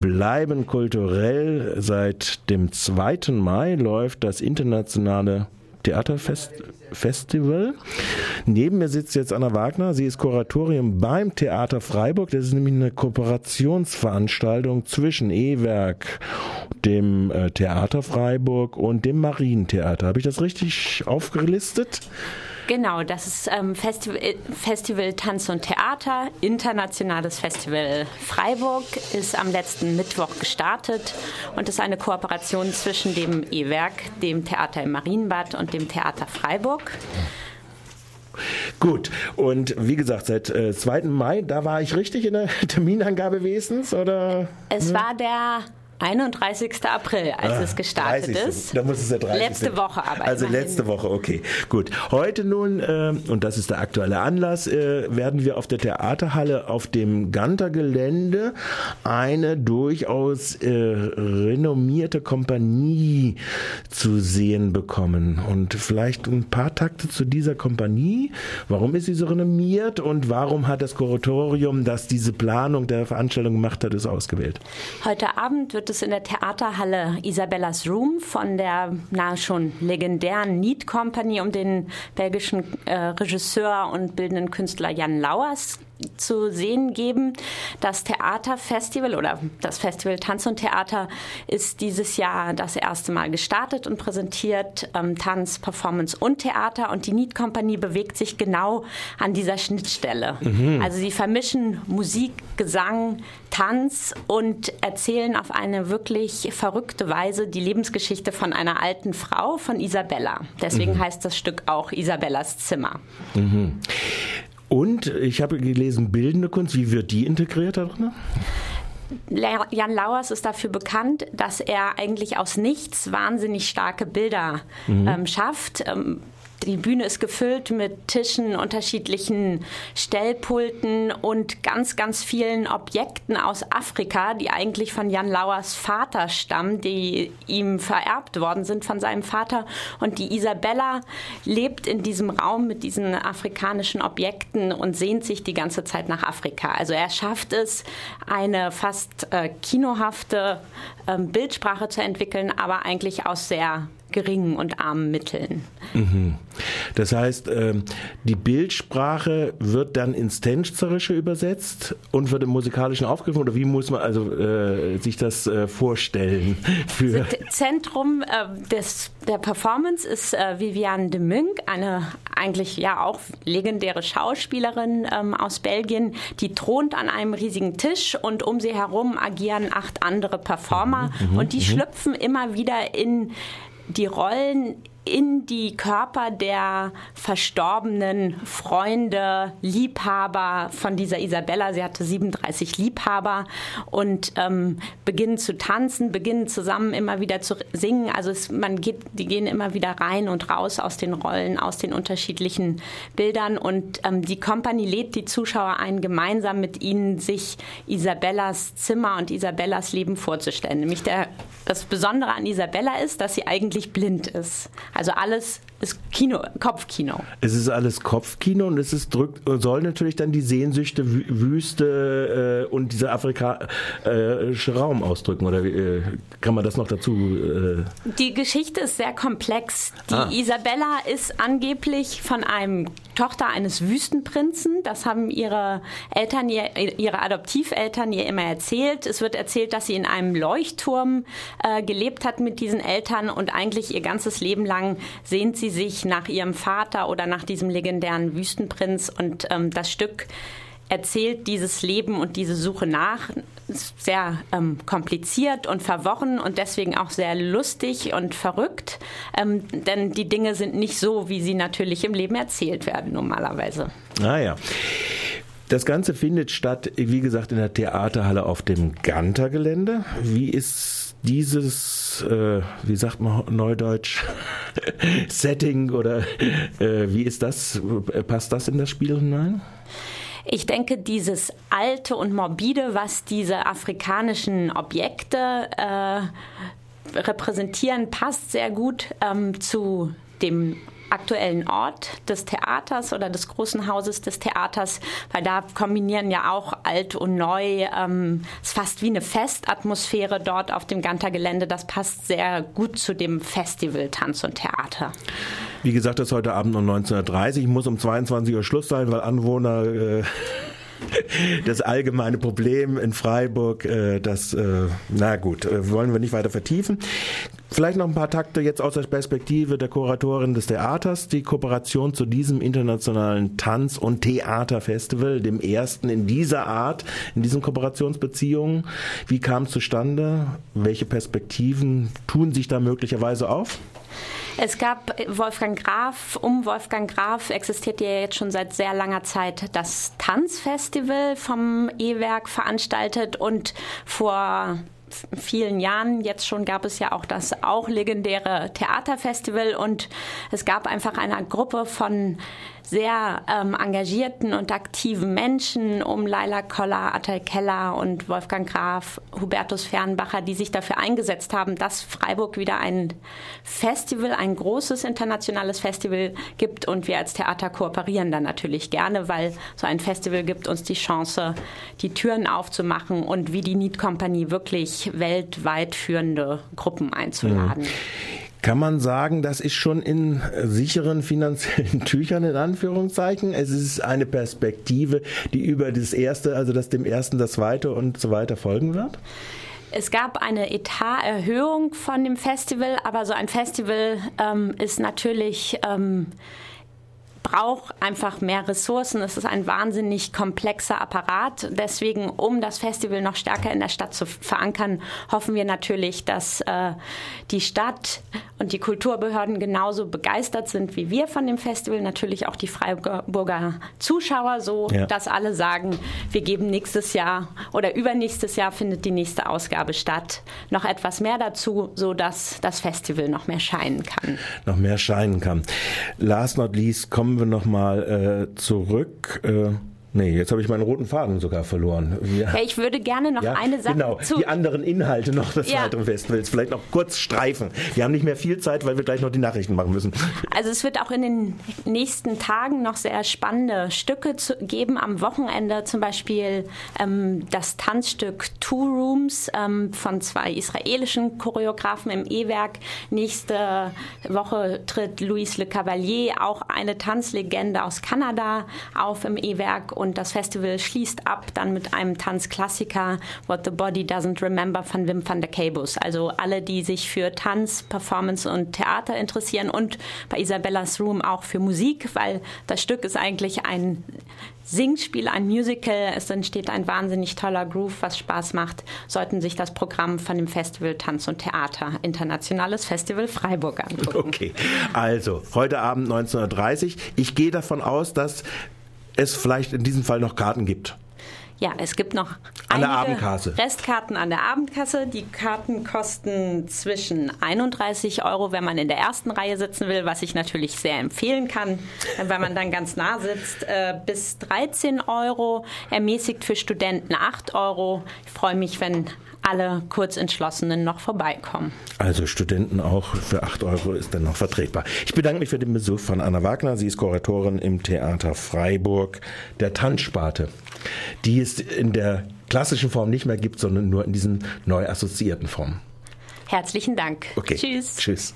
bleiben kulturell. Seit dem 2. Mai läuft das internationale Theaterfestival. Neben mir sitzt jetzt Anna Wagner. Sie ist Kuratorium beim Theater Freiburg. Das ist nämlich eine Kooperationsveranstaltung zwischen E-Werk, dem äh, Theater Freiburg und dem Marientheater. Habe ich das richtig aufgelistet? Genau, das ist ähm, Festival, Festival Tanz und Theater, internationales Festival Freiburg, ist am letzten Mittwoch gestartet und ist eine Kooperation zwischen dem E-Werk, dem Theater im Marienbad und dem Theater Freiburg. Gut, und wie gesagt, seit äh, 2. Mai, da war ich richtig in der Terminangabe wesens, oder? Es war der 31. April, als ah, es gestartet 30. ist. Da muss es ja 30. Letzte Woche aber. Also immerhin. letzte Woche, okay. Gut. Heute nun, äh, und das ist der aktuelle Anlass, äh, werden wir auf der Theaterhalle auf dem Ganter-Gelände eine durchaus äh, renommierte Kompanie zu sehen bekommen. Und vielleicht ein paar Takte zu dieser Kompanie. Warum ist sie so renommiert und warum hat das Kuratorium, das diese Planung der Veranstaltung gemacht hat, es ausgewählt? Heute Abend wird es in der Theaterhalle Isabellas Room von der na schon legendären Need Company um den belgischen äh, Regisseur und bildenden Künstler Jan Lauers zu sehen geben. Das Theaterfestival oder das Festival Tanz und Theater ist dieses Jahr das erste Mal gestartet und präsentiert ähm, Tanz, Performance und Theater. Und die Need Company bewegt sich genau an dieser Schnittstelle. Mhm. Also sie vermischen Musik, Gesang, Tanz und erzählen auf eine wirklich verrückte Weise die Lebensgeschichte von einer alten Frau, von Isabella. Deswegen mhm. heißt das Stück auch Isabellas Zimmer. Mhm. Und ich habe gelesen, bildende Kunst, wie wird die integriert da drin? Jan Lauers ist dafür bekannt, dass er eigentlich aus nichts wahnsinnig starke Bilder mhm. ähm, schafft. Ähm, die Bühne ist gefüllt mit Tischen, unterschiedlichen Stellpulten und ganz, ganz vielen Objekten aus Afrika, die eigentlich von Jan Lauers Vater stammen, die ihm vererbt worden sind von seinem Vater. Und die Isabella lebt in diesem Raum mit diesen afrikanischen Objekten und sehnt sich die ganze Zeit nach Afrika. Also er schafft es, eine fast äh, kinohafte äh, Bildsprache zu entwickeln, aber eigentlich aus sehr geringen und armen Mitteln. Mhm. Das heißt, ähm, die Bildsprache wird dann ins Tänzerische übersetzt und wird im Musikalischen aufgegriffen oder wie muss man also äh, sich das äh, vorstellen? Für Zentrum äh, des, der Performance ist äh, Viviane de Munk, eine eigentlich ja auch legendäre Schauspielerin ähm, aus Belgien, die thront an einem riesigen Tisch und um sie herum agieren acht andere Performer mhm, mhm und die mhm. schlüpfen immer wieder in die Rollen in die Körper der verstorbenen Freunde, Liebhaber von dieser Isabella. Sie hatte 37 Liebhaber und ähm, beginnen zu tanzen, beginnen zusammen immer wieder zu singen. Also es, man geht, die gehen immer wieder rein und raus aus den Rollen, aus den unterschiedlichen Bildern und ähm, die Company lädt die Zuschauer ein, gemeinsam mit ihnen sich Isabellas Zimmer und Isabellas Leben vorzustellen. Nämlich der, das Besondere an Isabella ist, dass sie eigentlich blind ist. Also alles ist Kino, Kopfkino. Es ist alles Kopfkino und es ist drückt, soll natürlich dann die Sehnsüchte, Wüste äh, und dieser afrikanische Raum ausdrücken. Oder äh, kann man das noch dazu? Äh? Die Geschichte ist sehr komplex. Die ah. Isabella ist angeblich von einem Tochter eines Wüstenprinzen. Das haben ihre Eltern, ihre Adoptiveltern ihr immer erzählt. Es wird erzählt, dass sie in einem Leuchtturm äh, gelebt hat mit diesen Eltern und eigentlich ihr ganzes Leben lang sehnt sie sich nach ihrem Vater oder nach diesem legendären Wüstenprinz und ähm, das Stück erzählt dieses Leben und diese Suche nach. Sehr ähm, kompliziert und verworren und deswegen auch sehr lustig und verrückt. Ähm, denn die Dinge sind nicht so, wie sie natürlich im Leben erzählt werden normalerweise. Ah ja. Das Ganze findet statt, wie gesagt, in der Theaterhalle auf dem Ganter-Gelände. Wie ist dieses, äh, wie sagt man neudeutsch, Setting oder äh, wie ist das? Passt das in das Spiel hinein? Ich denke, dieses Alte und Morbide, was diese afrikanischen Objekte äh, repräsentieren, passt sehr gut ähm, zu dem aktuellen Ort des Theaters oder des großen Hauses des Theaters, weil da kombinieren ja auch alt und neu. Ähm, es ist fast wie eine Festatmosphäre dort auf dem Ganter-Gelände. Das passt sehr gut zu dem Festival Tanz und Theater. Wie gesagt, das ist heute Abend um 19.30 Uhr. Muss um 22 Uhr Schluss sein, weil Anwohner äh, das allgemeine Problem in Freiburg, äh, das, äh, na gut, äh, wollen wir nicht weiter vertiefen. Vielleicht noch ein paar Takte jetzt aus der Perspektive der Kuratorin des Theaters. Die Kooperation zu diesem internationalen Tanz- und Theaterfestival, dem ersten in dieser Art, in diesen Kooperationsbeziehungen. Wie kam es zustande? Welche Perspektiven tun sich da möglicherweise auf? Es gab Wolfgang Graf, um Wolfgang Graf existiert ja jetzt schon seit sehr langer Zeit das Tanzfestival vom E-Werk veranstaltet und vor vielen Jahren jetzt schon gab es ja auch das auch legendäre Theaterfestival und es gab einfach eine Gruppe von sehr ähm, engagierten und aktiven Menschen um Laila Koller, Attal Keller und Wolfgang Graf, Hubertus Fernbacher, die sich dafür eingesetzt haben, dass Freiburg wieder ein Festival, ein großes internationales Festival gibt und wir als Theater kooperieren dann natürlich gerne, weil so ein Festival gibt uns die Chance, die Türen aufzumachen und wie die Need Company wirklich weltweit führende Gruppen einzuladen. Mhm. Kann man sagen, das ist schon in sicheren finanziellen Tüchern in Anführungszeichen. Es ist eine Perspektive, die über das erste, also das dem ersten, das zweite und so weiter folgen wird? Es gab eine Etaterhöhung von dem Festival, aber so ein Festival ähm, ist natürlich ähm, braucht einfach mehr Ressourcen. Es ist ein wahnsinnig komplexer Apparat. Deswegen, um das Festival noch stärker in der Stadt zu verankern, hoffen wir natürlich, dass äh, die Stadt und die Kulturbehörden genauso begeistert sind wie wir von dem Festival. Natürlich auch die Freiburger Zuschauer, so ja. dass alle sagen, wir geben nächstes Jahr oder übernächstes Jahr findet die nächste Ausgabe statt. Noch etwas mehr dazu, so dass das Festival noch mehr scheinen kann. Noch mehr scheinen kann. Last not least kommen wir nochmal äh, zurück. Äh Nee, jetzt habe ich meinen roten Faden sogar verloren. Ja, ja ich würde gerne noch ja, eine Sache genau, zu... die anderen Inhalte noch des ja. weiteren Festivals vielleicht noch kurz streifen. Wir haben nicht mehr viel Zeit, weil wir gleich noch die Nachrichten machen müssen. Also es wird auch in den nächsten Tagen noch sehr spannende Stücke zu, geben. Am Wochenende zum Beispiel ähm, das Tanzstück Two Rooms ähm, von zwei israelischen Choreografen im E-Werk. Nächste Woche tritt Louis Le Cavalier, auch eine Tanzlegende aus Kanada, auf im E-Werk und das Festival schließt ab dann mit einem Tanzklassiker What the Body Doesn't Remember von Wim van der Cabus. Also alle, die sich für Tanz, Performance und Theater interessieren und bei Isabellas Room auch für Musik, weil das Stück ist eigentlich ein Singspiel, ein Musical. Es entsteht ein wahnsinnig toller Groove, was Spaß macht. Sollten sich das Programm von dem Festival Tanz und Theater, Internationales Festival Freiburg angucken. Okay, also heute Abend 19.30 Uhr. Ich gehe davon aus, dass es vielleicht in diesem Fall noch Karten gibt. Ja, es gibt noch an der Abendkasse. Restkarten an der Abendkasse. Die Karten kosten zwischen 31 Euro, wenn man in der ersten Reihe sitzen will, was ich natürlich sehr empfehlen kann, weil man dann ganz nah sitzt, äh, bis 13 Euro. Ermäßigt für Studenten 8 Euro. Ich freue mich, wenn alle Kurzentschlossenen noch vorbeikommen. Also Studenten auch für 8 Euro ist dann noch vertretbar. Ich bedanke mich für den Besuch von Anna Wagner. Sie ist Kuratorin im Theater Freiburg der Tanzsparte, die es in der klassischen Form nicht mehr gibt, sondern nur in diesen neu assoziierten Formen. Herzlichen Dank. Okay. Tschüss. Tschüss.